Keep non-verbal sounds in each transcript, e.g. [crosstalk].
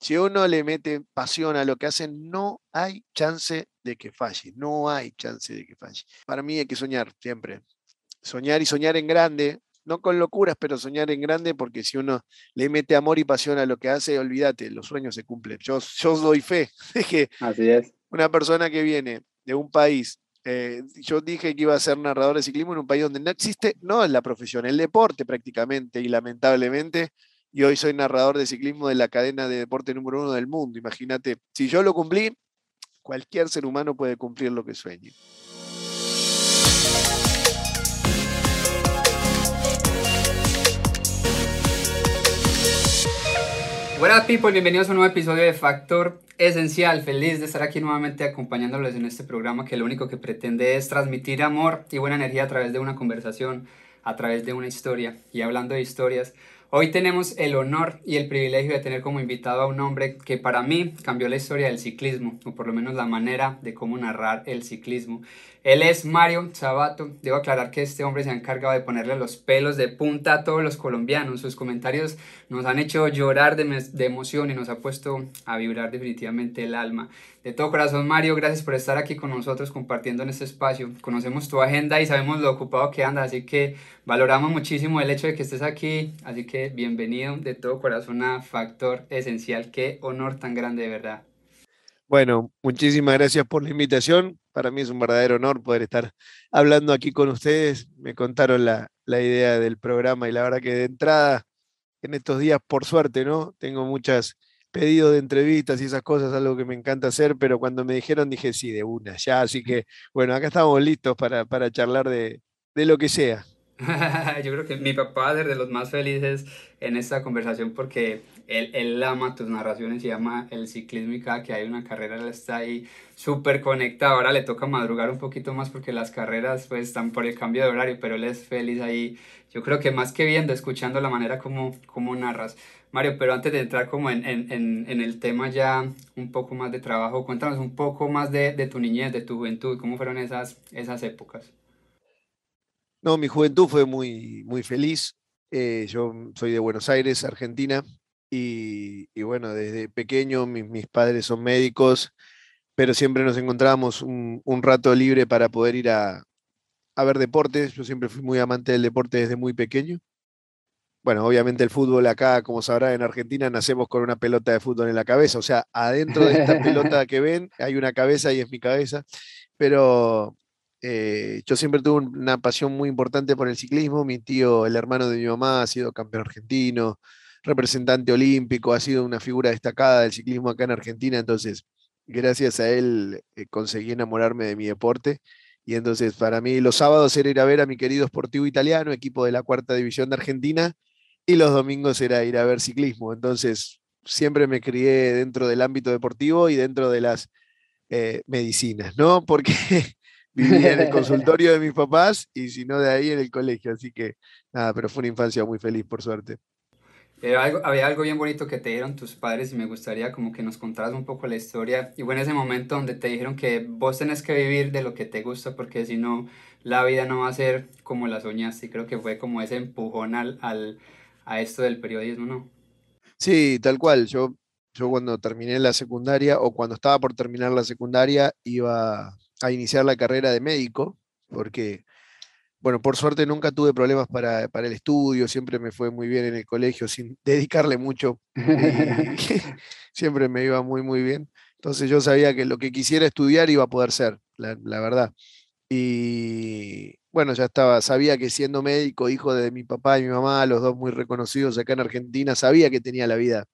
Si uno le mete pasión a lo que hace, no hay chance de que falle, no hay chance de que falle. Para mí hay que soñar siempre. Soñar y soñar en grande, no con locuras, pero soñar en grande, porque si uno le mete amor y pasión a lo que hace, olvídate, los sueños se cumplen. Yo, yo doy fe [laughs] de que Así es. una persona que viene de un país, eh, yo dije que iba a ser narrador de ciclismo en un país donde no existe, no la profesión, el deporte prácticamente, y lamentablemente, y hoy soy narrador de ciclismo de la cadena de deporte número uno del mundo. Imagínate, si yo lo cumplí, cualquier ser humano puede cumplir lo que sueñe. Hola people, bienvenidos a un nuevo episodio de Factor Esencial. Feliz de estar aquí nuevamente acompañándoles en este programa que lo único que pretende es transmitir amor y buena energía a través de una conversación, a través de una historia. Y hablando de historias, hoy tenemos el honor y el privilegio de tener como invitado a un hombre que para mí cambió la historia del ciclismo, o por lo menos la manera de cómo narrar el ciclismo. Él es Mario Sabato. Debo aclarar que este hombre se ha encargado de ponerle los pelos de punta a todos los colombianos. Sus comentarios nos han hecho llorar de, de, emoción y nos ha puesto a vibrar definitivamente el alma. De todo corazón, Mario, gracias por estar aquí con nosotros compartiendo en este espacio. Conocemos tu agenda y sabemos lo ocupado que andas, así que valoramos muchísimo el hecho de que estés aquí. Así que bienvenido de todo corazón a Factor Esencial. Qué honor tan grande, de verdad. Bueno, muchísimas gracias por la invitación. Para mí es un verdadero honor poder estar hablando aquí con ustedes. Me contaron la, la, idea del programa y la verdad que de entrada, en estos días, por suerte, ¿no? Tengo muchos pedidos de entrevistas y esas cosas, algo que me encanta hacer, pero cuando me dijeron dije sí, de una, ya. Así que, bueno, acá estamos listos para, para charlar de, de lo que sea. [laughs] Yo creo que mi papá va a ser de los más felices en esta conversación porque él, él, ama tus narraciones y ama el ciclismo y cada que hay una carrera él está ahí súper conectado. Ahora le toca madrugar un poquito más porque las carreras pues están por el cambio de horario, pero él es feliz ahí. Yo creo que más que viendo, escuchando la manera como, como narras. Mario, pero antes de entrar como en, en, en, el tema ya un poco más de trabajo, cuéntanos un poco más de, de tu niñez, de tu juventud, cómo fueron esas, esas épocas. No, mi juventud fue muy, muy feliz. Eh, yo soy de Buenos Aires, Argentina, y, y bueno, desde pequeño mis, mis, padres son médicos, pero siempre nos encontrábamos un, un rato libre para poder ir a, a, ver deportes. Yo siempre fui muy amante del deporte desde muy pequeño. Bueno, obviamente el fútbol acá, como sabrá, en Argentina nacemos con una pelota de fútbol en la cabeza, o sea, adentro de esta [laughs] pelota que ven hay una cabeza y es mi cabeza, pero eh, yo siempre tuve una pasión muy importante por el ciclismo. Mi tío, el hermano de mi mamá, ha sido campeón argentino, representante olímpico, ha sido una figura destacada del ciclismo acá en Argentina. Entonces, gracias a él eh, conseguí enamorarme de mi deporte. Y entonces, para mí, los sábados era ir a ver a mi querido Sportivo Italiano, equipo de la cuarta división de Argentina, y los domingos era ir a ver ciclismo. Entonces, siempre me crié dentro del ámbito deportivo y dentro de las eh, medicinas, ¿no? [laughs] Porque vivía en el [laughs] consultorio de mis papás y si no de ahí en el colegio. Así que nada, pero fue una infancia muy feliz, por suerte. Pero algo, había algo bien bonito que te dieron tus padres y me gustaría como que nos contaras un poco la historia. Y fue en ese momento donde te dijeron que vos tenés que vivir de lo que te gusta porque si no, la vida no va a ser como la soñaste. Y creo que fue como ese empujón al, al, a esto del periodismo, ¿no? Sí, tal cual. Yo, yo cuando terminé la secundaria o cuando estaba por terminar la secundaria iba a iniciar la carrera de médico, porque, bueno, por suerte nunca tuve problemas para, para, el estudio, siempre me fue muy bien en el colegio, sin [laughs] dedicarle mucho, [laughs] [laughs] siempre me iba muy, muy bien. Entonces yo sabía que lo que quisiera estudiar iba a poder ser, la, la verdad. Y bueno, ya estaba, sabía que siendo médico, hijo de mi papá y mi mamá, los dos muy reconocidos acá en Argentina, sabía que tenía la vida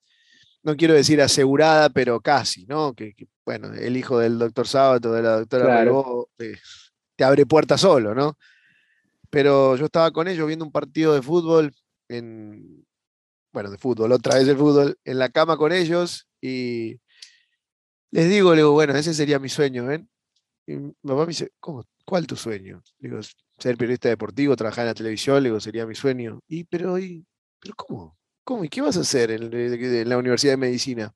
no quiero decir asegurada, pero casi, ¿no? Que, que bueno, el hijo del doctor Sábato, de la doctora claro. Rebó, te, te, abre puertas solo, ¿no? Pero yo estaba con ellos viendo un partido de fútbol, en, bueno, de fútbol, otra vez de fútbol, en la cama con ellos y les digo, le digo, bueno, ese sería mi sueño, ¿ven? Y mi papá me dice, ¿cómo? ¿Cuál tu sueño? Le digo, ser periodista deportivo, trabajar en la televisión, le digo, sería mi sueño. Y, pero, y, pero ¿cómo? ¿Cómo? ¿Y qué vas a hacer en, en, la Universidad de Medicina?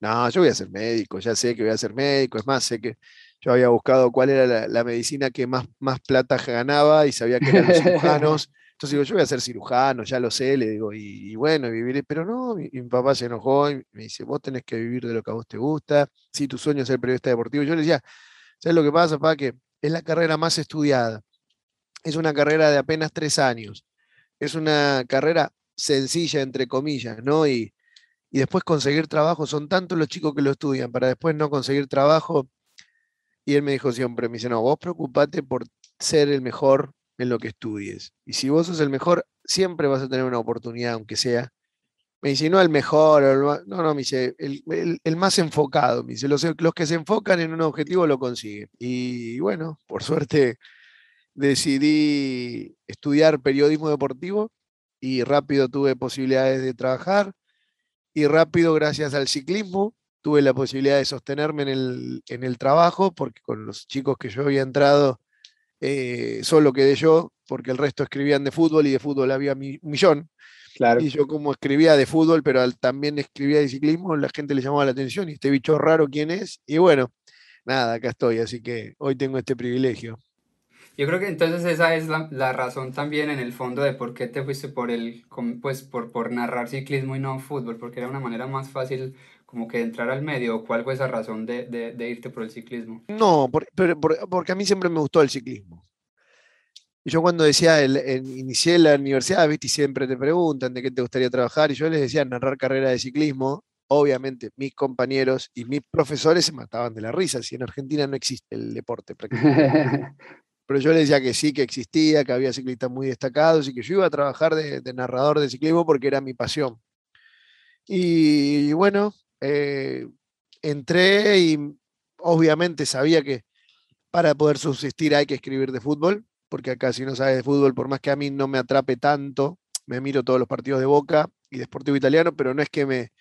No, yo voy a ser médico, ya sé que voy a ser médico, es más, sé que yo había buscado cuál era la, la medicina que más, más plata ganaba y sabía que eran los cirujanos, [laughs] Entonces digo, yo voy a ser cirujano, ya lo sé, le digo, y, bueno, vivir, pero no, mi, papá se enojó y me dice, vos tenés que vivir de lo que a vos te gusta, si tu sueño es ser periodista deportivo. Yo le decía, ¿sabes lo que pasa, papá? Que es la carrera más estudiada, es una carrera de apenas tres años, es una carrera sencilla, entre comillas, ¿no? Y, y después conseguir trabajo, son tantos los chicos que lo estudian para después no conseguir trabajo. Y él me dijo siempre, me dice, no, vos preocupate por ser el mejor en lo que estudies. Y si vos sos el mejor, siempre vas a tener una oportunidad, aunque sea. Me dice, no el mejor, no, no, me dice, el, más enfocado. Me dice, los, los, que se enfocan en un objetivo lo consiguen. Y bueno, por suerte decidí estudiar periodismo deportivo y rápido tuve posibilidades de trabajar y rápido, gracias al ciclismo, tuve la posibilidad de sostenerme en el, en el trabajo, porque con los chicos que yo había entrado eh, solo quedé yo, porque el resto escribían de fútbol y de fútbol había un millón. Claro. Y yo como escribía de fútbol, pero también escribía de ciclismo, la gente le llamaba la atención y este bicho raro quién es. Y bueno, nada, acá estoy, así que hoy tengo este privilegio. Yo creo que entonces esa es la, la, razón también en el fondo de por qué te fuiste por el, pues por, por narrar ciclismo y no fútbol, porque era una manera más fácil como que entrar al medio? ¿Cuál fue esa razón de, de, irte por el ciclismo? No, porque a mí siempre me gustó el ciclismo. Yo cuando decía, el, inicié la universidad, ¿viste? Y siempre te preguntan de qué te gustaría trabajar, y yo les decía narrar carrera de ciclismo. Obviamente, mis compañeros y mis profesores se mataban de la risa, si en Argentina no existe el deporte prácticamente. [laughs] Pero yo les decía que sí, que existía, que había ciclistas muy destacados y que yo iba a trabajar de, de narrador de ciclismo porque era mi pasión. Y, bueno, eh, entré y obviamente sabía que para poder subsistir hay que escribir de fútbol, porque acá si no sabes de fútbol, por más que a mí no me atrape tanto, me miro todos los partidos de Boca y de Sportivo Italiano, pero no es que me,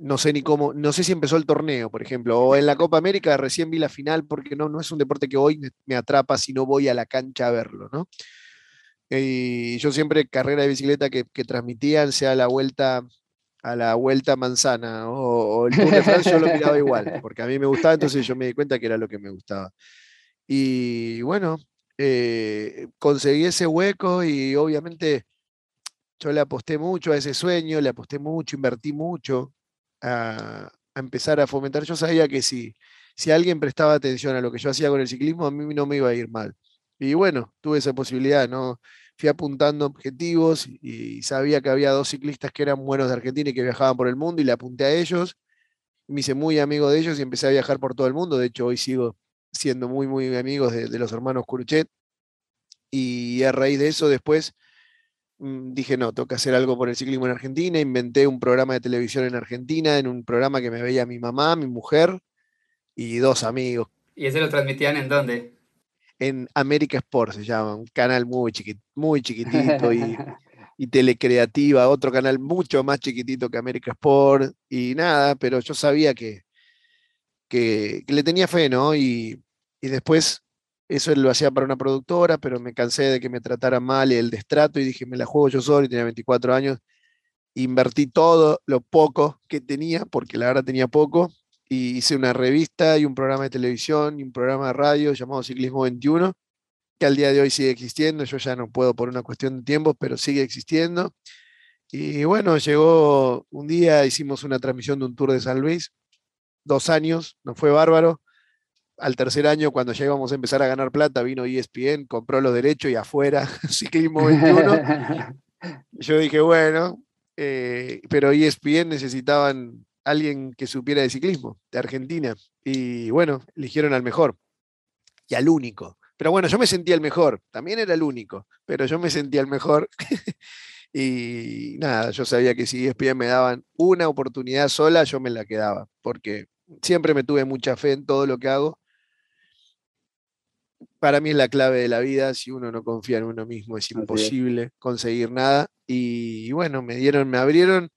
no sé ni cómo, no sé si empezó el torneo, por ejemplo, o en la Copa América recién vi la final, porque no, no es un deporte que hoy me atrapa si no voy a la cancha a verlo, ¿no? Y yo siempre carrera de bicicleta que, que transmitían, sea la vuelta a la Vuelta Manzana o, el Tour de Francia, yo lo miraba igual, porque a mí me gustaba, entonces yo me di cuenta que era lo que me gustaba. Y bueno, eh, conseguí ese hueco y obviamente yo le aposté mucho a ese sueño, le aposté mucho, invertí mucho a, empezar a fomentar. Yo sabía que si, si alguien prestaba atención a lo que yo hacía con el ciclismo, a mí no me iba a ir mal. Y bueno, tuve esa posibilidad, ¿no? fui apuntando objetivos y, sabía que había dos ciclistas que eran buenos de Argentina y que viajaban por el mundo y le apunté a ellos. Me hice muy amigo de ellos y empecé a viajar por todo el mundo. De hecho, hoy sigo siendo muy, muy amigos de, los hermanos Curuchet. Y a raíz de eso, después dije, no, tengo que hacer algo por el ciclismo en Argentina. Inventé un programa de televisión en Argentina, en un programa que me veía mi mamá, mi mujer y dos amigos. ¿Y ese lo transmitían en dónde? en América Sport se llama, un canal muy, muy chiquitito y, [laughs] y, telecreativa, otro canal mucho más chiquitito que América Sport y nada, pero yo sabía que, que, le tenía fe, ¿no? Y, y, después eso lo hacía para una productora, pero me cansé de que me tratara mal el destrato y dije, me la juego yo solo y tenía 24 años. Invertí todo lo poco que tenía, porque la verdad tenía poco, y hice una revista y un programa de televisión y un programa de radio llamado Ciclismo 21, que al día de hoy sigue existiendo. Yo ya no puedo por una cuestión de tiempo, pero sigue existiendo. Y bueno, llegó un día, hicimos una transmisión de un tour de San Luis, dos años, nos fue bárbaro. Al tercer año, cuando ya íbamos a empezar a ganar plata, vino ESPN, compró los derechos y afuera, [laughs] Ciclismo 21. [laughs] Yo dije, bueno, eh, pero ESPN necesitaban alguien que supiera de ciclismo, de Argentina. Y bueno, eligieron al mejor y al único. Pero bueno, yo me sentía el mejor, también era el único, pero yo me sentía el mejor. [laughs] y nada, yo sabía que si ESPN me daban una oportunidad sola, yo me la quedaba, porque siempre me tuve mucha fe en todo lo que hago. Para mí es la clave de la vida, si uno no confía en uno mismo es imposible conseguir nada. Y, y bueno, me dieron, me abrieron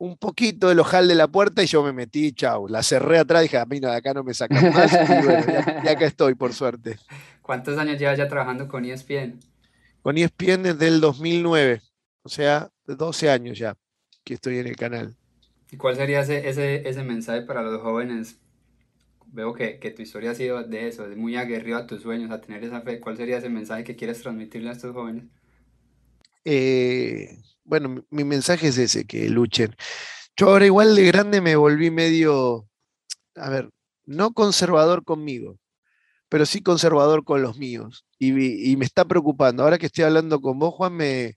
un poquito del ojal de la puerta y yo me metí, chau, la cerré atrás, dije, a mí no, de acá no me sacan más, y bueno, ya, acá estoy, por suerte. [laughs] ¿Cuántos años llevas ya trabajando con ESPN? Con ESPN desde el 2009, o sea, 12 años ya que estoy en el canal. ¿Y cuál sería ese, ese, ese mensaje para los jóvenes? Veo que, que, tu historia ha sido de eso, de muy aguerrido a tus sueños, a tener esa fe. ¿Cuál sería ese mensaje que quieres transmitirle a estos jóvenes? Eh, bueno, mi mensaje es ese, que luchen. Yo ahora igual de grande me volví medio, a ver, no conservador conmigo, pero sí conservador con los míos. Y, me está preocupando. Ahora que estoy hablando con vos, Juan, me,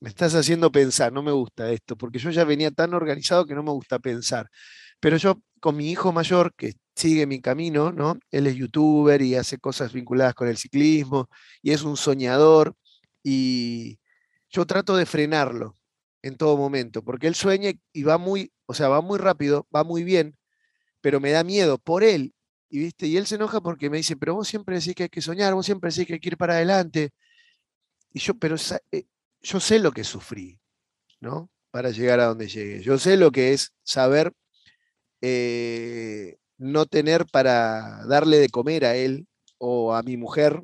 me estás haciendo pensar, no me gusta esto, porque yo ya venía tan organizado que no me gusta pensar. Pero yo con mi hijo mayor, que sigue mi camino, ¿no? Él es youtuber y hace cosas vinculadas con el ciclismo y es un soñador y yo trato de frenarlo en todo momento, porque él sueña y va muy, o sea, va muy rápido, va muy bien, pero me da miedo por él. Y, ¿viste? y él se enoja porque me dice, pero vos siempre decís que hay que soñar, vos siempre decís que hay que ir para adelante. Y yo, pero eh, yo sé lo que sufrí, ¿no? Para llegar a donde llegué. Yo sé lo que es saber eh, no tener para darle de comer a él o a mi mujer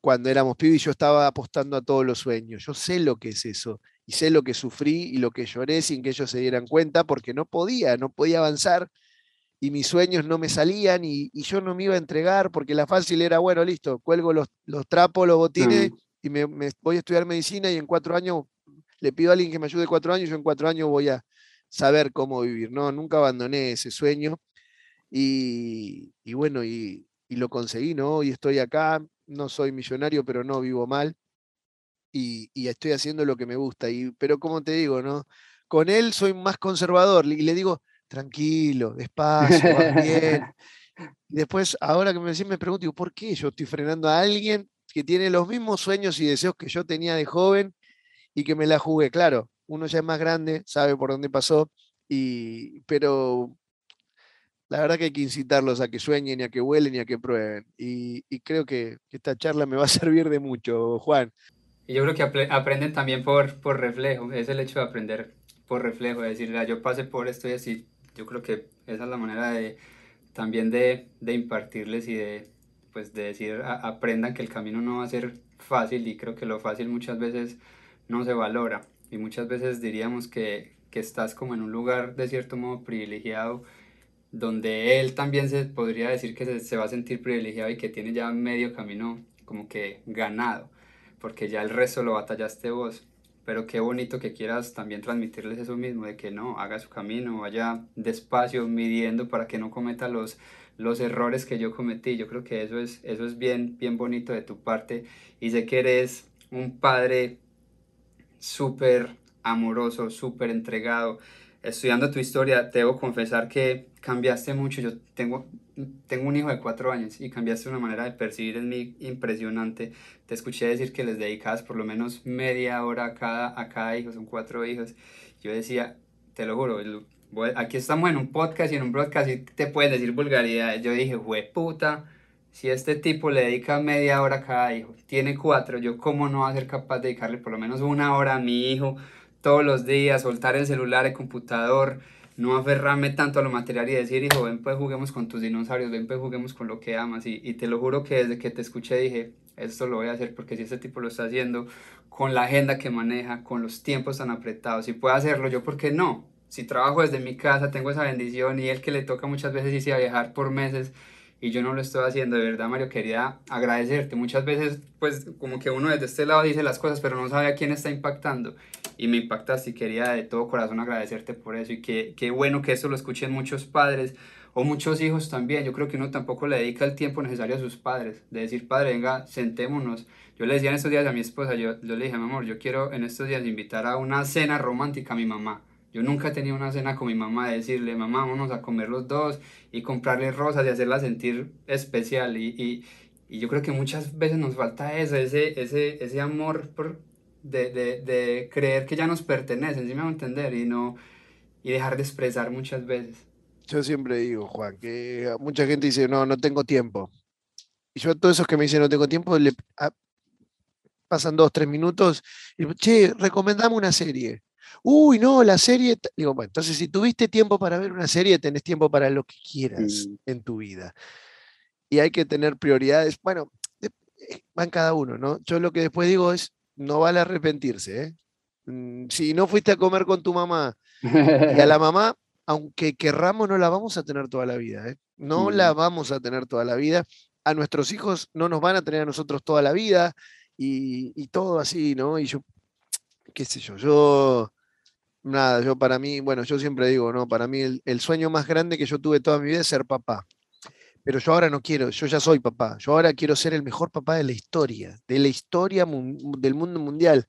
cuando éramos pibes y yo estaba apostando a todos los sueños. Yo sé lo que es eso y sé lo que sufrí y lo que lloré sin que ellos se dieran cuenta porque no podía, no podía avanzar y mis sueños no me salían y, yo no me iba a entregar porque la fácil era, bueno, listo, cuelgo los, los trapos, los botines y me, voy a estudiar medicina y en cuatro años le pido a alguien que me ayude cuatro años y yo en cuatro años voy a saber cómo vivir. No, nunca abandoné ese sueño y, bueno, y, lo conseguí, ¿no? Y estoy acá, no soy millonario, pero no vivo mal y, estoy haciendo lo que me gusta. Y, pero como te digo, ¿no? Con él soy más conservador y le digo, tranquilo, despacio, bien. [laughs] después, ahora que me decís, me pregunto, ¿por qué yo estoy frenando a alguien que tiene los mismos sueños y deseos que yo tenía de joven y que me la jugué? Claro, uno ya es más grande, sabe por dónde pasó, y, pero la verdad que hay que incitarlos a que sueñen y a que vuelen y a que prueben. Y, creo que, esta charla me va a [laughs] servir de mucho, Juan. Yo creo que aprenden también por, por reflejo, es el hecho de aprender por reflejo, de decir, yo pasé por esto y así, yo creo que esa es la manera de también de, de impartirles y de, pues, de decir, aprendan que el camino no va a ser fácil y creo que lo fácil muchas veces no se valora y muchas veces diríamos que, que estás como en un lugar de cierto modo privilegiado donde él también se podría decir que se, se, va a sentir privilegiado y que tiene ya medio camino como que ganado, porque ya el resto lo batallaste vos. Pero qué bonito que quieras también transmitirles eso mismo, de que no, haga su camino, vaya despacio, midiendo para que no cometa los, los errores que yo cometí. Yo creo que eso es, eso es bien, bien bonito de tu parte y sé que eres un padre súper amoroso, súper entregado estudiando tu historia, debo confesar que cambiaste mucho. Yo tengo, tengo un hijo de cuatro años y cambiaste una manera de percibir en mí impresionante. Te escuché decir que les dedicabas por lo menos media hora a cada, a cada hijo, son cuatro hijos. Yo decía, te lo juro, aquí estamos en un podcast y en un broadcast y te pueden decir vulgaridades. Yo dije, puta, si este tipo le dedica media hora a cada hijo, tiene cuatro, yo cómo no va a ser capaz de dedicarle por lo menos una hora a mi hijo todos los días, soltar el celular, el computador, no aferrarme tanto a lo material y decir, hijo, ven pues juguemos con tus dinosaurios, ven pues juguemos con lo que amas. Y, te lo juro que desde que te escuché dije, esto lo voy a hacer porque si este tipo lo está haciendo con la agenda que maneja, con los tiempos tan apretados, si puede hacerlo yo, ¿por qué no? Si trabajo desde mi casa, tengo esa bendición y él que le toca muchas veces irse viajar por meses, y yo no lo estoy haciendo. De verdad, Mario, quería agradecerte. Muchas veces, pues, como que uno desde este lado dice las cosas, pero no sabe a quién está impactando. Y me impactaste y quería de todo corazón agradecerte por eso. Y qué, qué bueno que eso lo escuchen muchos padres o muchos hijos también. Yo creo que uno tampoco le dedica el tiempo necesario a sus padres. De decir, padre, venga, sentémonos. Yo le decía en estos días a mi esposa, yo, yo le dije, mi amor, yo quiero en estos días invitar a una cena romántica a mi mamá yo nunca tenido una cena con mi mamá de decirle, mamá, vamos a comer los dos y comprarle rosas y hacerla sentir especial. Y, y, y yo creo que muchas veces nos falta eso, ese, ese, ese amor por, de, de, de, creer que ya nos pertenecen, ¿sí a entender? Y, no, y dejar de expresar muchas veces. Yo siempre digo, Juan, que mucha gente dice, no, no tengo tiempo. Y yo a todos esos que me dicen no tengo tiempo, le, pasan dos, tres minutos y che, recomendame una serie uy, no, la serie. Digo, bueno, entonces si tuviste tiempo para ver una serie, tenés tiempo para lo que quieras en tu vida. Y hay que tener prioridades. Bueno, eh, van cada uno, ¿no? Yo lo que después digo es, no vale arrepentirse, ¿eh? Mm, Si no fuiste a comer con tu mamá y a la [laughs] mamá, aunque querramos, no la vamos a tener toda la vida, ¿eh? No la vamos a tener toda la vida. A nuestros hijos no nos van a tener a nosotros toda la vida y, y todo así, ¿no? Y yo qué sé yo, yo, nada, yo para mí, bueno, yo siempre digo, ¿no? Para mí el, el sueño más grande que yo tuve toda mi vida es ser papá. Pero yo ahora no quiero, yo ya soy papá, yo ahora quiero ser el mejor papá de la historia, de la historia del mundo mundial.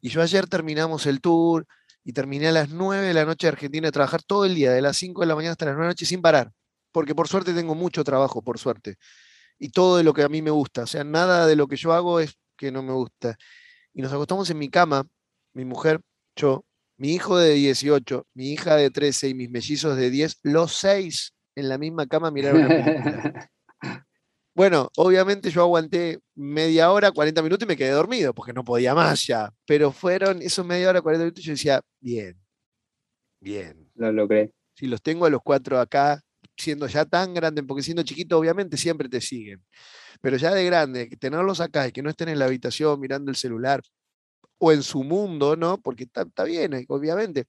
Y yo ayer terminamos el tour y terminé a las 9 de la noche de Argentina de trabajar todo el día, de las 5 de la mañana hasta las 9 de la noche sin parar, porque por suerte tengo mucho trabajo, por suerte, y todo de lo que a mí me gusta, o sea, nada de lo que yo hago es que no me gusta. Y nos acostamos en mi cama, mi mujer, yo, mi hijo de 18, mi hija de 13 y mis mellizos de 10, los seis en la misma cama mirar una película. [laughs] Bueno, obviamente yo aguanté media hora, 40 minutos y me quedé dormido porque no podía más ya. Pero fueron esos media hora, 40 minutos y yo decía, bien, bien. Lo logré. Si los tengo a los cuatro acá, siendo ya tan grande, porque siendo chiquito obviamente siempre te siguen. Pero ya de grande, tenerlos acá y que no estén en la habitación mirando el celular o en su mundo, ¿no? Porque está, bien, obviamente.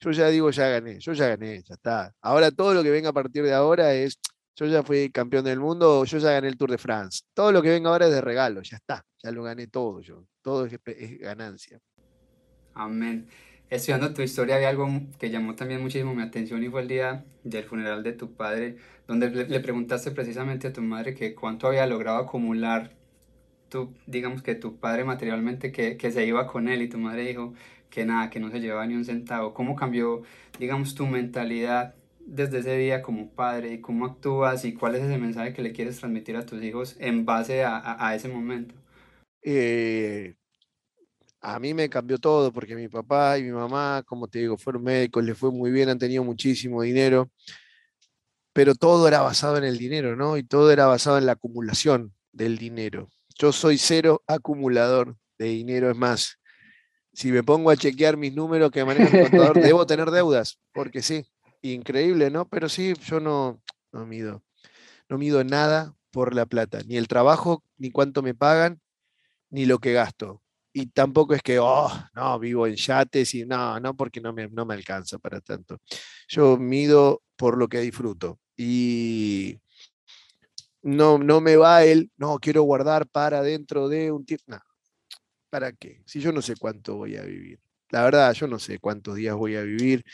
Yo ya digo, ya gané, yo ya gané, ya está. Ahora todo lo que venga a partir de ahora es yo ya fui campeón del mundo, yo ya gané el Tour de France. Todo lo que venga ahora es de regalo, ya está, ya lo gané todo yo. Todo es, ganancia. Amén. Estudiando tu historia había algo que llamó también muchísimo mi atención y fue el día del funeral de tu padre, donde le, preguntaste precisamente a tu madre que cuánto había logrado acumular tu, digamos que tu padre materialmente, que, que se iba con él y tu madre dijo que nada, que no se llevaba ni un centavo. ¿Cómo cambió, digamos, tu mentalidad desde ese día como padre cómo actúas y cuál es ese mensaje que le quieres transmitir a tus hijos en base a, ese momento? Eh, a mí me cambió todo porque mi papá y mi mamá, como te digo, fueron médicos, les fue muy bien, han tenido muchísimo dinero, pero todo era basado en el dinero, ¿no? Y todo era basado en la acumulación del dinero. Yo soy cero acumulador de dinero, es más, si me pongo a chequear mis números que maneja el contador, [laughs] debo tener deudas, porque sí, increíble, ¿no? Pero sí, yo no, no mido, no mido nada por la plata, ni el trabajo, ni cuánto me pagan, ni lo que gasto. Y tampoco es que, oh, no, vivo en yates y no, no, porque no me, no me alcanza para tanto. Yo mido por lo que disfruto. Y no, no me va el, no, quiero guardar para dentro de un tiempo. No, ¿para qué? Si yo no sé cuánto voy a vivir. La verdad, yo no sé cuántos días voy a vivir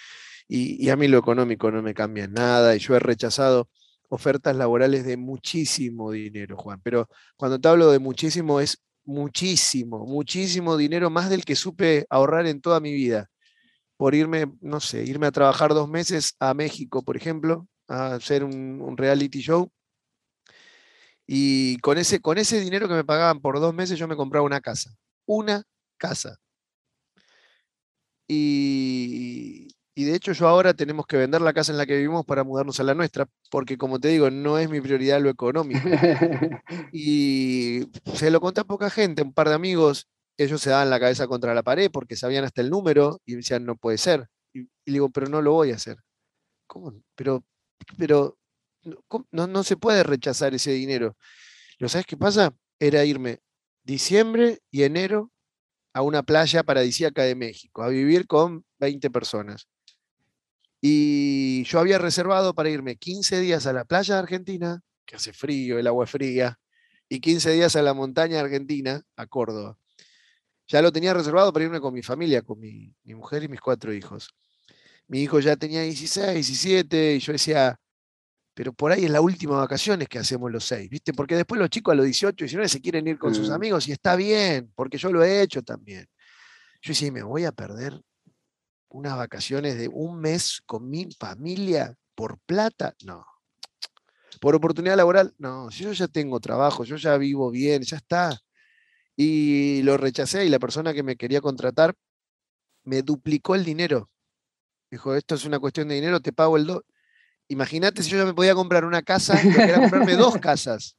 y, a mí lo económico no me cambia nada y yo he rechazado ofertas laborales de muchísimo dinero, Juan, pero cuando te hablo de muchísimo es muchísimo, muchísimo dinero, más del que supe ahorrar en toda mi vida, por irme, no sé, irme a trabajar dos meses a México, por ejemplo, a hacer un, un reality show. Y con ese, con ese dinero que me pagaban por dos meses yo me compraba una casa, una casa. Y, y de hecho yo ahora tenemos que vender la casa en la que vivimos para mudarnos a la nuestra, porque como te digo, no es mi prioridad lo económico. [laughs] y se lo conté a poca gente, un par de amigos, ellos se daban la cabeza contra la pared porque sabían hasta el número y decían, no puede ser. Y, digo, pero no lo voy a hacer. ¿Cómo? Pero, pero no, no se puede rechazar ese dinero. ¿Lo sabes qué pasa? Era irme diciembre y enero a una playa paradisíaca de México, a vivir con 20 personas. Y yo había reservado para irme 15 días a la playa de Argentina, que hace frío, el agua es fría, y 15 días a la montaña argentina, a Córdoba. Ya lo tenía reservado para irme con mi familia, con mi, mujer y mis cuatro hijos. Mi hijo ya tenía 16, 17, y yo decía, pero por ahí es la última vacaciones que hacemos los seis, ¿viste? Porque después los chicos a los 18, 19 se quieren ir con sus mm. amigos y está bien, porque yo lo he hecho también. Yo decía, me voy a perder unas vacaciones de un mes con mi familia por plata, no. Por oportunidad laboral, no. Si yo ya tengo trabajo, yo ya vivo bien, ya está. Y lo rechacé y la persona que me quería contratar me duplicó el dinero. Dijo, esto es una cuestión de dinero, te pago el do. Imagínate si yo ya me podía comprar una casa, yo quería comprarme dos [laughs] casas.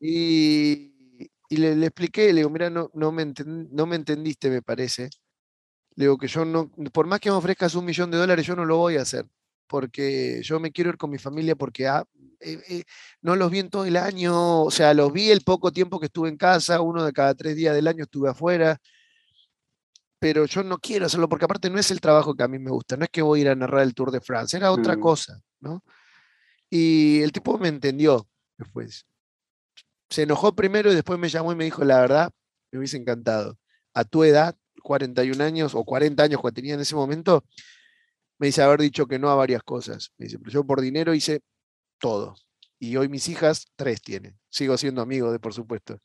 Y, le, expliqué, le digo, mira, no, no, me no me entendiste, me parece. Le digo que yo no, por más que me ofrezcas un millón de dólares, yo no lo voy a hacer, porque yo me quiero ir con mi familia porque ah, eh, eh, no los vi en todo el año, o sea, los vi el poco tiempo que estuve en casa, uno de cada tres días del año estuve afuera, pero yo no quiero hacerlo porque aparte no es el trabajo que a mí me gusta, no es que voy a ir a narrar el Tour de Francia, era otra mm. cosa, ¿no? Y el tipo me entendió después. Se enojó primero y después me llamó y me dijo, la verdad, me hubiese encantado. A tu edad, 41 años o 40 años que tenía en ese momento, me dice haber dicho que no a varias cosas. Me dice, pero yo por dinero hice todo. Y hoy mis hijas, tres tienen. Sigo siendo amigo de, por supuesto.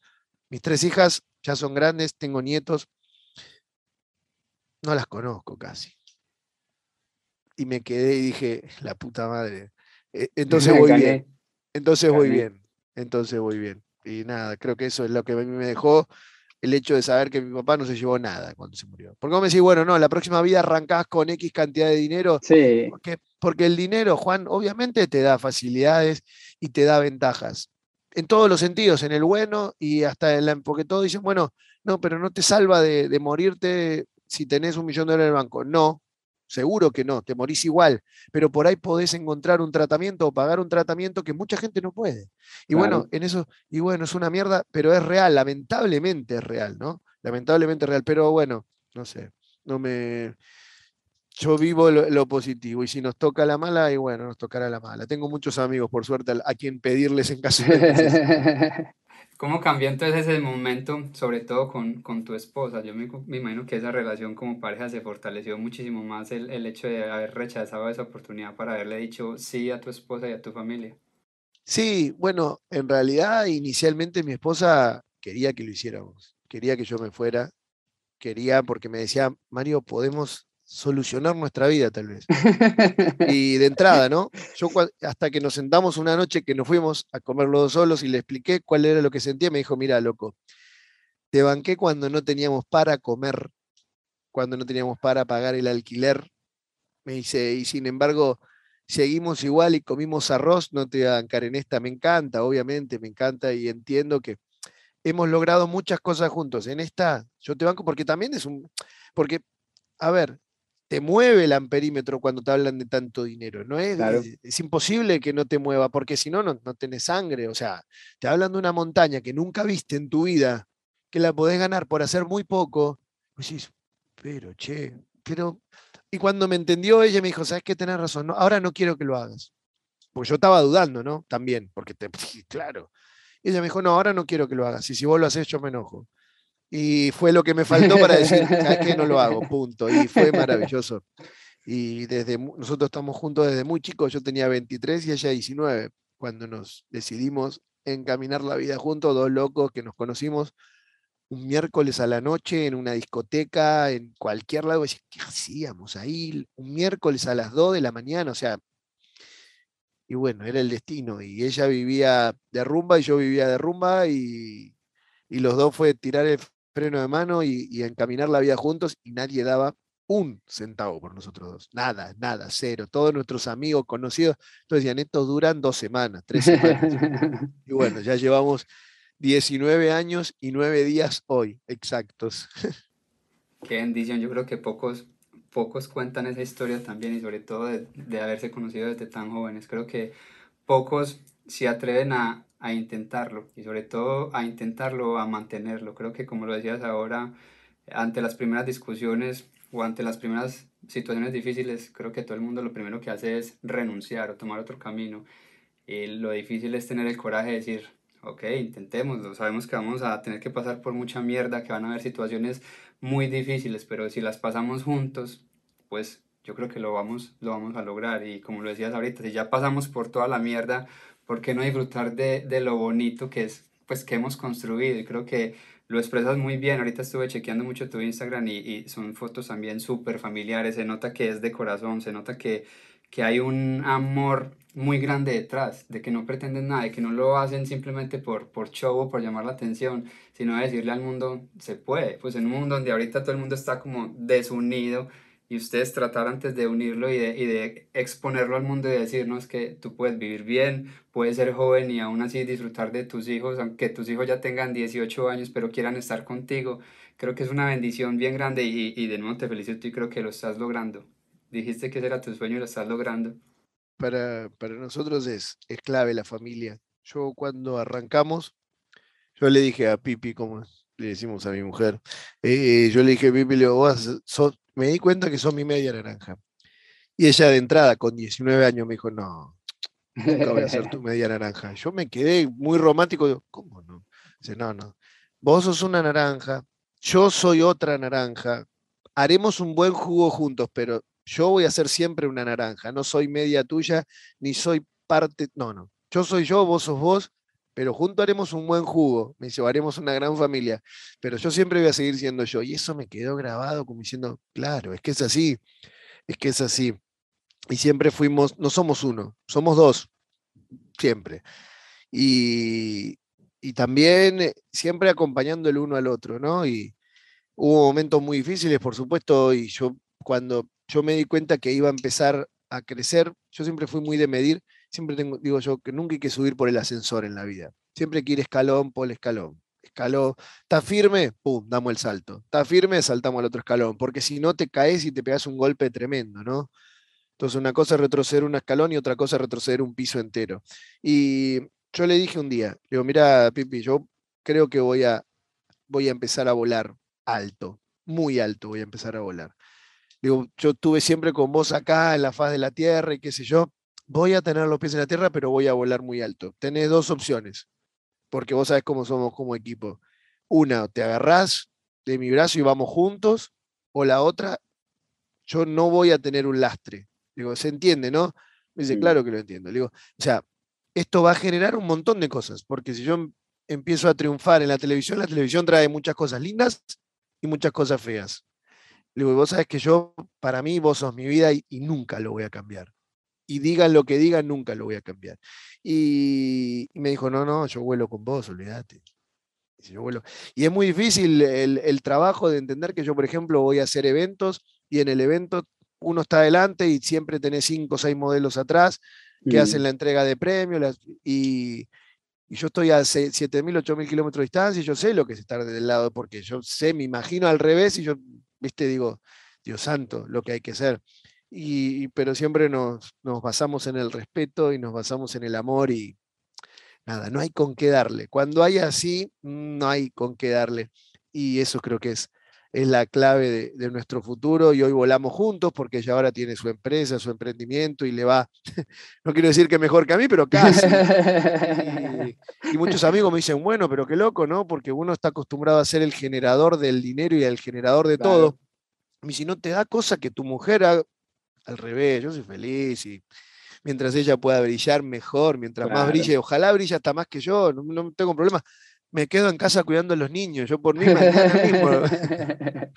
Mis tres hijas ya son grandes, tengo nietos. No las conozco casi. Y me quedé y dije, [laughs] la puta madre. E, [laughs] entonces voy bien. Entonces voy bien. Entonces voy bien. Y nada, creo que eso es lo que a mí me dejó el hecho de saber que mi papá no se llevó nada cuando se murió. Porque vos me decís, bueno, no, la próxima vida arrancás con X cantidad de dinero. Sí. Porque, porque el dinero, Juan, obviamente te da facilidades y te da ventajas. En todos los sentidos, en el bueno y hasta en la. Porque todos dicen, bueno, no, pero no te salva de, de morirte si tenés un millón de dólares en el banco. No, Seguro que no, te morís igual, pero por ahí podés encontrar un tratamiento o pagar un tratamiento que mucha gente no puede. Y bueno, en eso, y bueno, es una mierda, pero es real, lamentablemente es real, ¿no? Lamentablemente es real, pero bueno, no sé, no me... Yo vivo lo, positivo y si nos toca la mala, y bueno, nos tocará la mala. Tengo muchos amigos, por suerte, a, quien pedirles en caso de [laughs] ¿Cómo cambió entonces ese momento, sobre todo con, con tu esposa? Yo me, me, imagino que esa relación como pareja se fortaleció muchísimo más el, el, hecho de haber rechazado esa oportunidad para haberle dicho sí a tu esposa y a tu familia. Sí, bueno, en realidad inicialmente mi esposa quería que lo hiciéramos, quería que yo me fuera, quería porque me decía, Mario, podemos solucionar nuestra vida tal vez. [laughs] Y de entrada, ¿no? Yo hasta que nos sentamos una noche que nos fuimos a comer los dos solos y le expliqué cuál era lo que sentía, me dijo, mira, loco, te banqué cuando no teníamos para comer, cuando no teníamos para pagar el alquiler. Me dice, y sin embargo, seguimos igual y comimos arroz, no te voy a bancar en esta, me encanta, obviamente, me encanta y entiendo que hemos logrado muchas cosas juntos. En esta, yo te banco porque también es un, porque, a ver, te mueve el amperímetro cuando te hablan de tanto dinero. ¿no? Es, es, imposible que no te mueva, porque si no, no, tenés sangre. O sea, te hablan de una montaña que nunca viste en tu vida, que la podés ganar por hacer muy poco. Pues decís, pero che, pero. Y cuando me entendió, ella me dijo, ¿sabes qué? Tenés razón, no, ahora no quiero que lo hagas. Porque yo estaba dudando, ¿no? También, porque te, [laughs] claro. Y ella me dijo, no, ahora no quiero que lo hagas. Y si vos lo haces, yo me enojo. Y fue lo que me faltó para decir, que no lo hago? [laughs] Punto. Y fue maravilloso. Y desde nosotros estamos juntos desde muy chicos, yo tenía 23 y ella 19, cuando nos decidimos encaminar la vida juntos, dos locos que nos conocimos un miércoles a la noche en una discoteca, en cualquier lado. ¿Qué hacíamos ahí? Un miércoles a las 2 de la mañana, o sea. Y bueno, era el destino. Y ella vivía de rumba y yo vivía de rumba y, y los dos fue tirar el freno de mano y, encaminar la vida juntos y nadie daba un centavo por nosotros dos. Nada, nada, cero. Todos nuestros amigos, conocidos, entonces decían, estos duran dos semanas, tres semanas. [laughs] y bueno, ya llevamos 19 años y 9 días hoy, exactos. Qué bendición, yo creo que pocos, pocos cuentan esa historia también y sobre todo de, de haberse conocido desde tan jóvenes. Creo que pocos se atreven a, a intentarlo y sobre todo a intentarlo, a mantenerlo. Creo que como lo decías ahora, ante las primeras discusiones o ante las primeras situaciones difíciles, creo que todo el mundo lo primero que hace es renunciar o tomar otro camino. Y lo difícil es tener el coraje de decir, ok, intentémoslo, sabemos que vamos a tener que pasar por mucha mierda, que van a haber situaciones muy difíciles, pero si las pasamos juntos, pues yo creo que lo vamos, lo vamos a lograr. Y como lo decías ahorita, si ya pasamos por toda la mierda, ¿por qué no disfrutar de, de, lo bonito que es, pues, que hemos construido? Y creo que lo expresas muy bien. Ahorita estuve chequeando mucho tu Instagram y, y son fotos también súper familiares. Se nota que es de corazón, se nota que, que hay un amor muy grande detrás, de que no pretenden nada, de que no lo hacen simplemente por, por show o por llamar la atención, sino de decirle al mundo, se puede. Pues en un mundo donde ahorita todo el mundo está como desunido, y ustedes tratar antes de unirlo y de, y de, exponerlo al mundo y decirnos que tú puedes vivir bien, puedes ser joven y aún así disfrutar de tus hijos, aunque tus hijos ya tengan 18 años pero quieran estar contigo, creo que es una bendición bien grande y, y de nuevo te felicito y creo que lo estás logrando. Dijiste que ese era tu sueño y lo estás logrando. Para, para nosotros es, es clave la familia. Yo cuando arrancamos, yo le dije a Pipi, como le decimos a mi mujer, eh, yo le dije, Pipi, le vos sos, me di cuenta que son mi media naranja. Y ella de entrada, con 19 años, me dijo, no, [tsk] nunca voy a ser [laughs] tu media naranja. Yo me quedé muy romántico, digo, ¿cómo no? Dice, no, no, vos sos una naranja, yo soy otra naranja, haremos un buen jugo juntos, pero yo voy a ser siempre una naranja, no soy media tuya, ni soy parte, no, no, yo soy yo, vos sos vos, pero juntos haremos un buen jugo, me llevaremos una gran familia, pero yo siempre voy a seguir siendo yo. Y eso me quedó grabado como diciendo, claro, es que es así, es que es así. Y siempre fuimos, no somos uno, somos dos, siempre. Y, y también eh, siempre acompañando el uno al otro, ¿no? Y hubo momentos muy difíciles, por supuesto, y yo cuando yo me di cuenta que iba a empezar a crecer, yo siempre fui muy de medir, siempre tengo, digo yo que nunca hay que subir por el ascensor en la vida, siempre hay que ir escalón por escalón. Escalón, está firme, pum, damos el salto. Está firme, saltamos al otro escalón, porque si no te caes y te pegas un golpe tremendo, ¿no? Entonces, una cosa es retroceder un escalón y otra cosa es retroceder un piso entero. Y yo le dije un día, digo, mira, Pipi, yo creo que voy a, voy a empezar a volar alto, muy alto voy a empezar a volar. Digo, yo estuve siempre con vos acá en la faz de la tierra y qué sé yo, voy a tener los pies en la tierra, pero voy a volar muy alto. Tenés dos opciones, porque vos sabés cómo somos como equipo. Una, te agarrás de mi brazo y vamos juntos, o la otra, yo no voy a tener un lastre. Digo, se entiende, ¿no? Me dice, claro que lo entiendo. digo, o sea, esto va a generar un montón de cosas, porque si yo em, empiezo a triunfar en la televisión, la televisión trae muchas cosas lindas y muchas cosas feas. Le digo, vos sabés que yo, para mí, vos sos mi vida y, nunca lo voy a cambiar. Y digan lo que digan, nunca lo voy a cambiar. Y, me dijo, no, no, yo vuelo con vos, olvídate. Y, yo vuelo. y es muy difícil el, el trabajo de entender que yo, por ejemplo, voy a hacer eventos y en el evento uno está adelante y siempre tenés cinco o seis modelos atrás que hacen la entrega de premios y, yo estoy a 7.000, 8.000 kilómetros de distancia y yo sé lo que es estar del lado, porque yo sé, me imagino al revés y yo, viste, digo, Dios santo, lo que hay que hacer. Y, pero siempre nos, nos basamos en el respeto y nos basamos en el amor y nada, no hay con qué darle. Cuando hay así, no hay con qué darle. Y eso creo que es es la clave de, nuestro futuro y hoy volamos juntos porque ella ahora tiene su empresa, su emprendimiento y le va, [laughs] no quiero decir que mejor que a mí, pero casi. y, muchos [laughs] amigos me dicen, bueno, pero qué loco, ¿no? Porque uno está acostumbrado a ser el generador del dinero y el generador de todo. Y si no te da cosa que tu mujer haga, al revés, yo soy feliz y mientras ella pueda brillar mejor, mientras más brille, ojalá brille hasta más que yo, no, no tengo problema me quedo en casa cuidando a los niños. Yo por mí mismo. [laughs]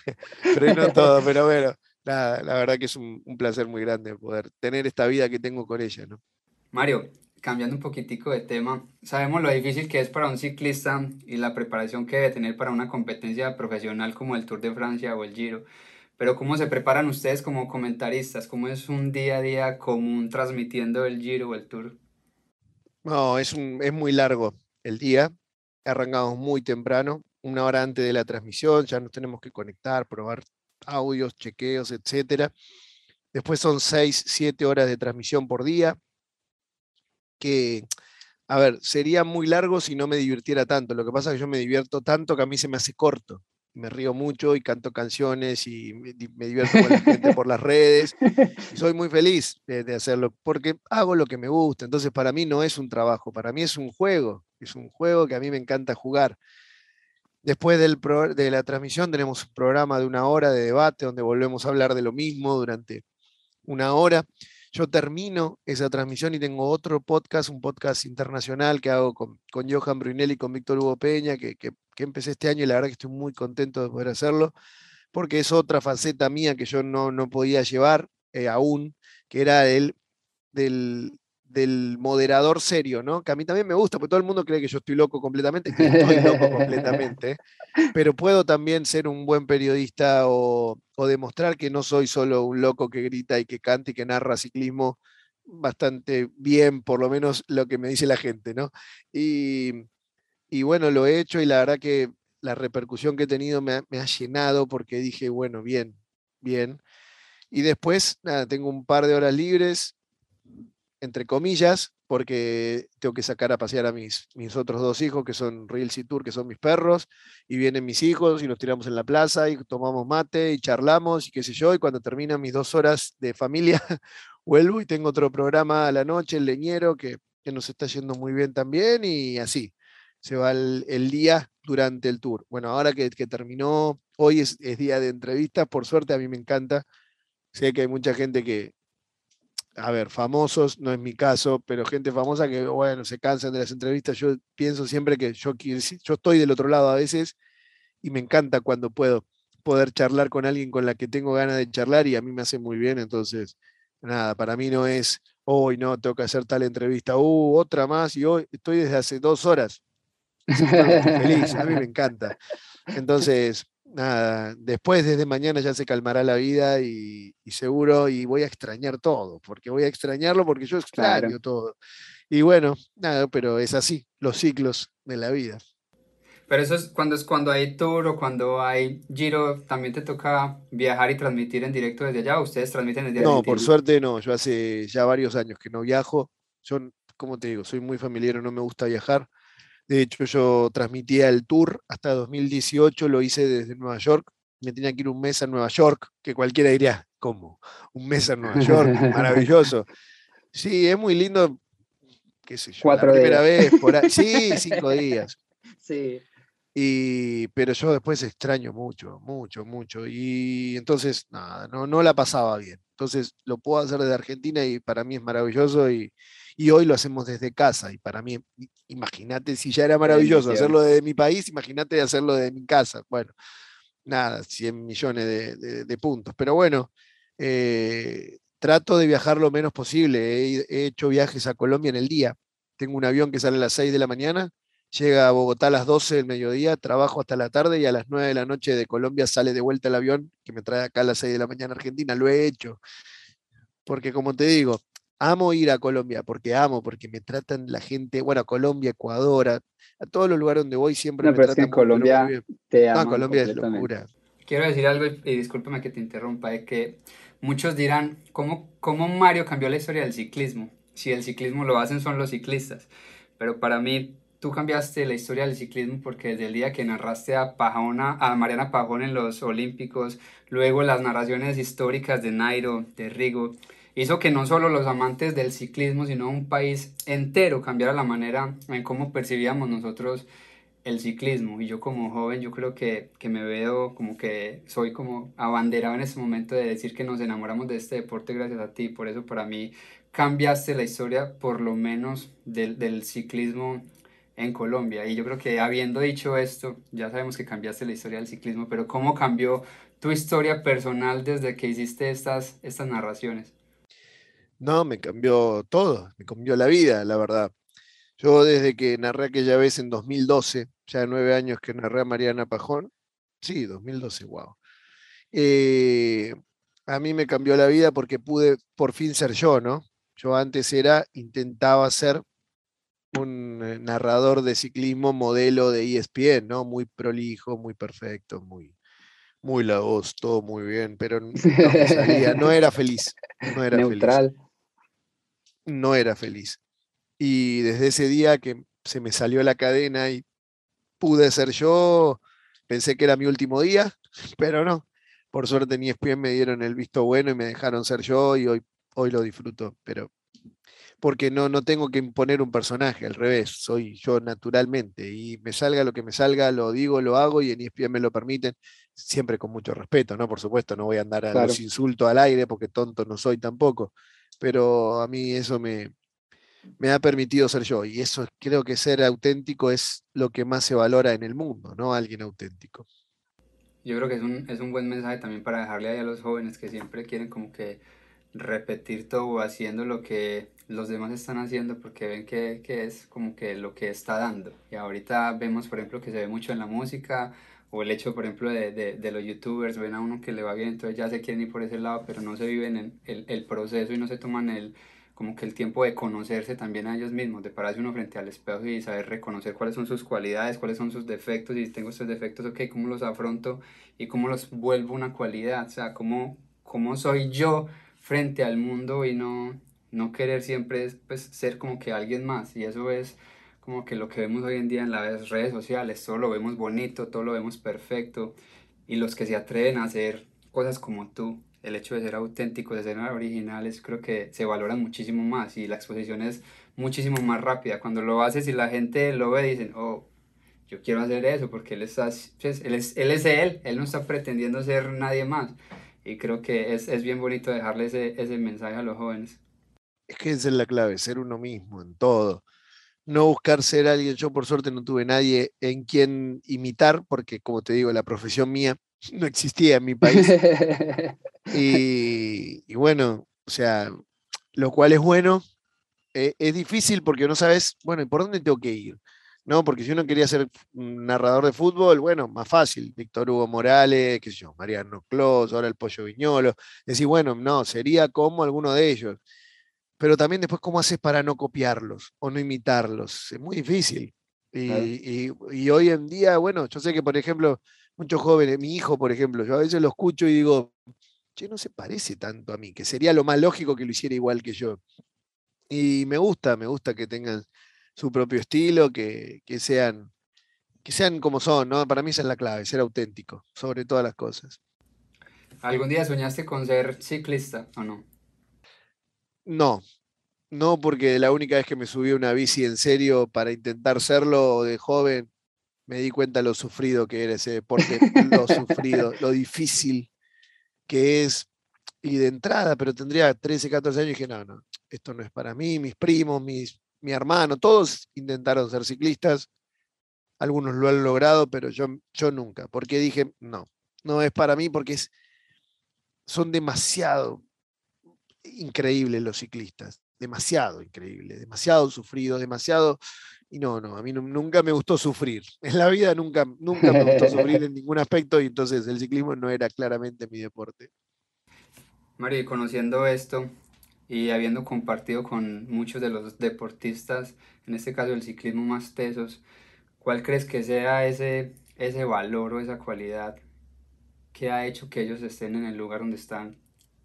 [laughs] pero no todo, pero bueno, la verdad que es un, placer muy grande poder tener esta vida que tengo con ella, ¿no? Mario, cambiando un poquitico de tema, sabemos lo difícil que es para un ciclista y la preparación que debe tener para una competencia profesional como el Tour de Francia o el Giro. Pero ¿cómo se preparan ustedes como comentaristas? ¿Cómo es un día a día común transmitiendo el Giro o el Tour? No, es, un, es muy largo el día arrancamos muy temprano, una hora antes de la transmisión, ya nos tenemos que conectar, probar audios, chequeos, etcétera. Después son seis, siete horas de transmisión por día, que, a ver, sería muy largo si no me divirtiera tanto. Lo que pasa es que yo me divierto tanto que a mí se me hace corto. Me río mucho y canto canciones y me, divierto con la gente por las redes. Soy muy feliz de hacerlo porque hago lo que me gusta. Entonces, para mí no es un trabajo, para mí es un juego es un juego que a mí me encanta jugar. Después del de la transmisión tenemos un programa de una hora de debate donde volvemos a hablar de lo mismo durante una hora. Yo termino esa transmisión y tengo otro podcast, un podcast internacional que hago con, con Johan Brunelli y con Víctor Hugo Peña, que, que, empecé este año y la verdad que estoy muy contento de poder hacerlo, porque es otra faceta mía que yo no, no podía llevar eh, aún, que era el del, del moderador serio, ¿no? Que a mí también me gusta, porque todo el mundo cree que yo estoy loco completamente, estoy loco completamente, [laughs] pero puedo también ser un buen periodista o, demostrar que no soy solo un loco que grita y que canta y que narra ciclismo bastante bien, por lo menos lo que me dice la gente, ¿no? Y, bueno, lo he hecho y la verdad que la repercusión que he tenido me ha, me ha llenado porque dije, bueno, bien, bien. Y después, nada, tengo un par de horas libres, entre comillas, porque tengo que sacar a pasear a mis, mis otros dos hijos, que son Real y Tour, que son mis perros, y vienen mis hijos y nos tiramos en la plaza y tomamos mate y charlamos y qué sé yo, y cuando terminan mis dos horas de familia, [laughs] vuelvo y tengo otro programa a la noche, El Leñero, que, que nos está yendo muy bien también, y así. se va el, día durante el tour. Bueno, ahora que, terminó, hoy es, día de entrevistas, por suerte a mí me encanta. Sé que hay mucha gente que, a ver, famosos, no es mi caso, pero gente famosa que, bueno, se cansan de las entrevistas. Yo pienso siempre que yo, yo estoy del otro lado a veces y me encanta cuando puedo poder charlar con alguien con la que tengo ganas de charlar y a mí me hace muy bien. Entonces, nada, para mí no es, hoy no, tengo que hacer tal entrevista, uh, otra más y hoy estoy desde hace dos horas. feliz, a mí me encanta. [laughs] Entonces, nada, después desde mañana ya se calmará la vida y, seguro y voy a extrañar todo, porque voy a extrañarlo porque yo extraño todo. Y bueno, nada, pero es así, los ciclos de la vida. Pero eso es cuando es cuando hay tour o cuando hay giro, también te toca viajar y transmitir en directo desde allá. ¿Ustedes transmiten desde allá? No, por suerte no. Yo hace ya varios años que no viajo. Yo, como te digo, soy muy familiar, no me gusta viajar. De hecho, yo transmitía el tour hasta 2018, lo hice desde Nueva York. Me tenía que ir un mes a Nueva York, que cualquiera diría, ¿cómo? Un mes a Nueva York, [laughs] maravilloso. Sí, es muy lindo, qué sé yo, Cuatro la primera vez, por ahí. [laughs] sí, cinco días. Sí. Y, pero yo después extraño mucho, mucho, mucho. Y entonces, nada, no, no la pasaba bien. Entonces lo puedo hacer desde Argentina y para mí es maravilloso y, y hoy lo hacemos desde casa. Y para mí, imagínate, si ya era maravilloso hacerlo desde mi país, imagínate hacerlo desde mi casa. Bueno, nada, 100 millones de, de, puntos. Pero bueno, eh, trato de viajar lo menos posible. He, he hecho viajes a Colombia en el día. Tengo un avión que sale a las 6 de la mañana llega a Bogotá a las 12 del mediodía, trabajo hasta la tarde y a las 9 de la noche de Colombia sale de vuelta el avión que me trae acá a las 6 de la mañana a Argentina. Lo he hecho. Porque como te digo, amo ir a Colombia, porque amo, porque me tratan la gente, bueno, a Colombia, Ecuador, a, todos los lugares donde voy siempre me tratan Colombia te amo. Colombia es locura. Quiero decir algo y, discúlpame que te interrumpa, es que muchos dirán, ¿cómo, ¿cómo Mario cambió la historia del ciclismo? Si el ciclismo lo hacen son los ciclistas. Pero para mí, tú cambiaste la historia del ciclismo porque desde el día que narraste a Pajona, a Mariana Pajón en los Olímpicos, luego las narraciones históricas de Nairo, de Rigo, hizo que no solo los amantes del ciclismo, sino un país entero cambiara la manera en cómo percibíamos nosotros el ciclismo. Y yo como joven, yo creo que, que me veo como que soy como abanderado en ese momento de decir que nos enamoramos de este deporte gracias a ti. Por eso para mí cambiaste la historia, por lo menos del ciclismo en Colombia. Y yo creo que habiendo dicho esto, ya sabemos que cambiaste la historia del ciclismo, pero ¿cómo cambió tu historia personal desde que hiciste estas, estas narraciones? No, me cambió todo, me cambió la vida, la verdad. Yo desde que narré aquella vez en 2012, ya nueve años que narré a Mariana Pajón, sí, 2012, wow. Eh, a mí me cambió la vida porque pude por fin ser yo, ¿no? Yo antes era, intentaba ser un eh, narrador de ciclismo modelo de ESPN, ¿no? Muy prolijo, muy perfecto, muy, muy la voz, todo muy bien, pero no, no era feliz. No [laughs] era Neutral. No era feliz. Y desde ese día que se me salió la cadena y pude ser yo, pensé que era mi último día, [laughs] pero no. Por suerte en ESPN me dieron el visto bueno y me dejaron ser yo y hoy, hoy lo disfruto, pero porque no, no tengo que imponer un personaje, al revés, soy yo naturalmente y me salga lo que me salga, lo digo, lo hago y en ESPN me lo permiten, siempre con mucho respeto, ¿no? Por supuesto, no voy a andar a los insultos al aire porque tonto no soy tampoco, pero a mí eso me, me ha permitido ser yo y eso creo que ser auténtico es lo que más se valora en el mundo, ¿no? Alguien auténtico. Yo creo que es un, es un buen mensaje también para dejarle ahí a los jóvenes que siempre quieren como que repetir todo haciendo lo que los demás están haciendo porque ven que, que, es como que lo que está dando. Y ahorita vemos, por ejemplo, que se ve mucho en la música o el hecho, por ejemplo, de, de, de los youtubers, ven a uno que le va bien, entonces ya se quieren ir por ese lado, pero no se viven el, el, el proceso y no se toman el, como que el tiempo de conocerse también a ellos mismos, de pararse uno frente al espejo y saber reconocer cuáles son sus cualidades, cuáles son sus defectos, y si tengo estos defectos, ok, cómo los afronto y cómo los vuelvo una cualidad, o sea, cómo, cómo soy yo frente al mundo y no, no querer siempre pues, ser como que alguien más. Y eso es como que lo que vemos hoy en día en las redes sociales. Todo lo vemos bonito, todo lo vemos perfecto. Y los que se atreven a hacer cosas como tú, el hecho de ser auténticos, de ser originales, creo que se valoran muchísimo más y la exposición es muchísimo más rápida. Cuando lo haces y la gente lo ve, dicen, oh, yo quiero hacer eso porque él, está, pues, él, es, él es él, él no está pretendiendo ser nadie más. Y creo que es, es bien bonito dejarle ese, ese mensaje a los jóvenes. Es que esa es la clave, ser uno mismo en todo. No buscar ser alguien. Yo por suerte no tuve nadie en quien imitar, porque como te digo, la profesión mía [laughs] no existía en mi país. [laughs] y, y bueno, o sea, lo cual es bueno. Eh, es difícil porque no sabes, bueno, ¿y por dónde tengo que ir? ¿No? Porque si uno quería ser narrador de fútbol, bueno, más fácil. Víctor Hugo Morales, qué sé yo, Mariano Clos, ahora el Pollo Viñolo. Decir, bueno, no, sería como alguno de ellos. Pero también después, ¿cómo haces para no copiarlos o no imitarlos? Es muy difícil. Y, y, hoy en día, bueno, yo sé que, por ejemplo, muchos jóvenes, mi hijo, por ejemplo, yo a veces lo escucho y digo, che, no se parece tanto a mí, que sería lo más lógico que lo hiciera igual que yo. Y me gusta, me gusta que tengan su propio estilo, que, sean, que sean como son, ¿no? Para mí esa es la clave, ser auténtico, sobre todas las cosas. ¿Algún día soñaste con ser ciclista o no? No, no, porque la única vez que me subí a una bici en serio para intentar serlo de joven, me di cuenta lo sufrido que era ese deporte, lo [laughs] sufrido, lo difícil que es. Y de entrada, pero tendría 13, 14 años y dije, no, no, esto no es para mí, mis primos, mis mi hermano, todos intentaron ser ciclistas, algunos lo han logrado, pero yo, yo nunca, porque dije, no, no es para mí porque son demasiado increíbles los ciclistas, demasiado increíbles, demasiado sufridos, demasiado... Y no, no, a mí nunca me gustó sufrir. [laughs] En la vida nunca, nunca me gustó sufrir en ningún aspecto y entonces el ciclismo no era claramente mi deporte. Mario, conociendo esto, y habiendo compartido con muchos de los deportistas, en este caso el ciclismo más tesos, ¿cuál crees que sea ese, ese valor o esa cualidad que ha hecho que ellos estén en el lugar donde están?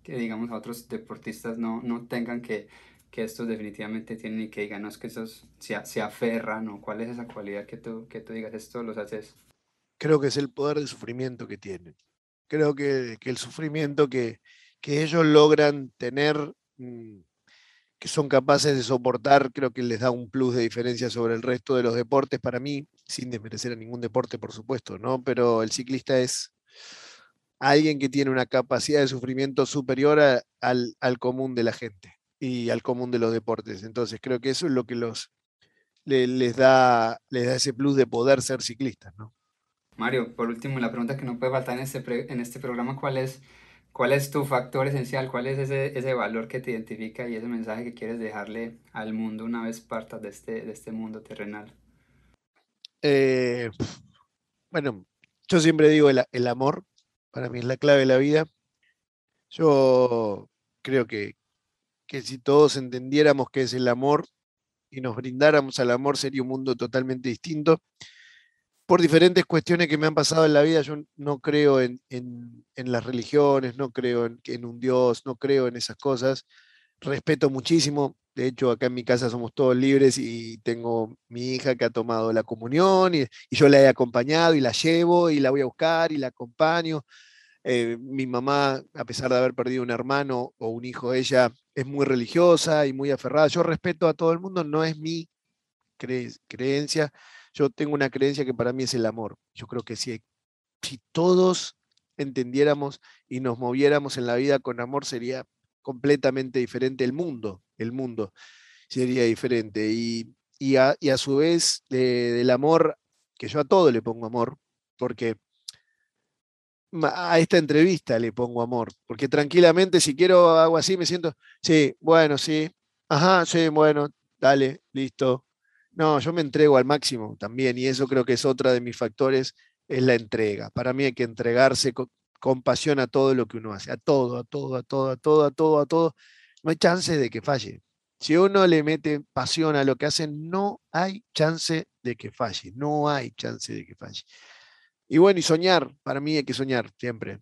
Que digamos a otros deportistas no, no tengan que, que estos definitivamente tienen y que digan, no es que estos se, se aferran o cuál es esa cualidad que tú, que tú digas, esto los haces. Creo que es el poder de sufrimiento que tienen. Creo que, que el sufrimiento que, que ellos logran tener que son capaces de soportar, creo que les da un plus de diferencia sobre el resto de los deportes para mí, sin desmerecer a ningún deporte, por supuesto, ¿no? Pero el ciclista es alguien que tiene una capacidad de sufrimiento superior al, al, común de la gente y al común de los deportes. Entonces creo que eso es lo que los, les, da, les da ese plus de poder ser ciclistas, ¿no? Mario, por último, la pregunta que no puede faltar en este, en este programa, ¿cuál es ¿Cuál es tu factor esencial? ¿Cuál es ese, ese, valor que te identifica y ese mensaje que quieres dejarle al mundo una vez partas de este, de este mundo terrenal? Eh, bueno, yo siempre digo el, el, amor, para mí es la clave de la vida. Yo creo que, que si todos entendiéramos qué es el amor y nos brindáramos al amor sería un mundo totalmente distinto por diferentes cuestiones que me han pasado en la vida, yo no creo en, las religiones, no creo en, un Dios, no creo en esas cosas. Respeto muchísimo. De hecho, acá en mi casa somos todos libres y tengo mi hija que ha tomado la comunión y, yo la he acompañado y la llevo y la voy a buscar y la acompaño. Eh, mi mamá, a pesar de haber perdido un hermano o un hijo, ella es muy religiosa y muy aferrada. Yo respeto a todo el mundo, no es mi creencia yo tengo una creencia que para mí es el amor. Yo creo que si, si todos entendiéramos y nos moviéramos en la vida con amor sería completamente diferente el mundo, el mundo sería diferente. Y, a, su vez del amor, que yo a todo le pongo amor, porque a esta entrevista le pongo amor, porque tranquilamente si quiero algo así me siento, sí, bueno, sí, ajá, sí, bueno, dale, listo, no, yo me entrego al máximo también y eso creo que es otra de mis factores, es la entrega. Para mí hay que entregarse con, pasión a todo lo que uno hace, a todo, a todo, a todo, a todo, a todo, a todo. No hay chance de que falle. Si uno le mete pasión a lo que hace, no hay chance de que falle, no hay chance de que falle. Y bueno, y soñar, para mí hay que soñar siempre.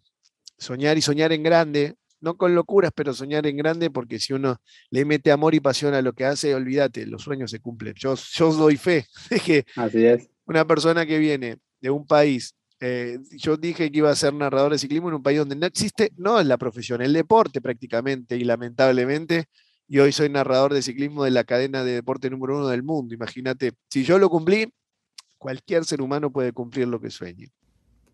Soñar y soñar en grande, no con locuras, pero soñar en grande, porque si uno le mete amor y pasión a lo que hace, olvídate, los sueños se cumplen. Yo, yo doy fe [laughs] de que Así es. una persona que viene de un país, eh, yo dije que iba a ser narrador de ciclismo en un país donde no existe, no es la profesión, el deporte prácticamente, y lamentablemente, y hoy soy narrador de ciclismo de la cadena de deporte número uno del mundo. Imagínate, si yo lo cumplí, cualquier ser humano puede cumplir lo que sueñe.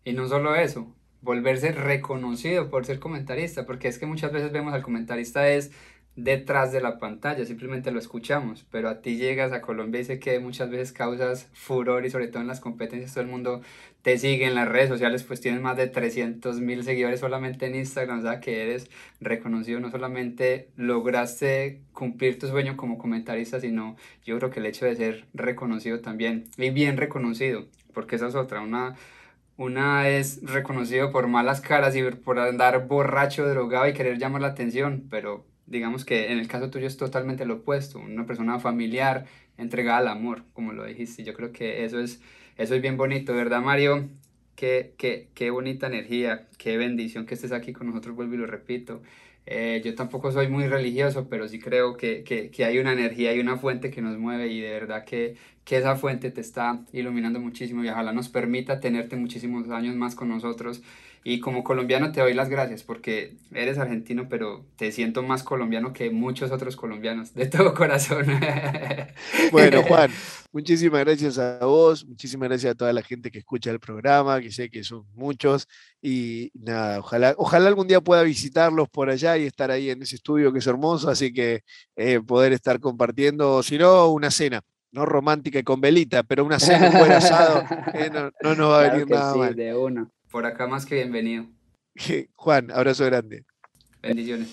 Y no solo eso, volverse reconocido por ser comentarista, porque es que muchas veces vemos al comentarista es detrás de la pantalla, simplemente lo escuchamos, pero a ti llegas a Colombia y sé que muchas veces causas furor y sobre todo en las competencias todo el mundo te sigue en las redes sociales, pues tienes más de 300 mil seguidores solamente en Instagram, o sea que eres reconocido, no solamente lograste cumplir tu sueño como comentarista, sino yo creo que el hecho de ser reconocido también, y bien reconocido, porque esa es otra, una una es reconocido por malas caras y por andar borracho, drogado y querer llamar la atención, pero digamos que en el caso tuyo es totalmente lo opuesto, una persona familiar, entregada al amor, como lo dijiste. Yo creo que eso es, eso es bien bonito, ¿verdad, Mario? Qué, qué, qué bonita energía, qué bendición que estés aquí con nosotros, vuelvo y lo repito. Eh, yo tampoco soy muy religioso, pero sí creo que, que, que, hay una energía, hay una fuente que nos mueve y de verdad que, que esa fuente te está iluminando muchísimo y ojalá nos permita tenerte muchísimos años más con nosotros y como colombiano te doy las gracias porque eres argentino, pero te siento más colombiano que muchos otros colombianos, de todo corazón. [laughs] Bueno, Juan, [laughs] muchísimas gracias a vos, muchísimas gracias a toda la gente que escucha el programa, que sé que son muchos. Y nada, ojalá, ojalá algún día pueda visitarlos por allá y estar ahí en ese estudio que es hermoso, así que eh, poder estar compartiendo, si no, una cena no romántica y con velita, pero una cena, un buen asado, eh, no, nos va a venir nada mal. De una. Por acá más que bienvenido. [laughs] Juan, abrazo grande. Bendiciones.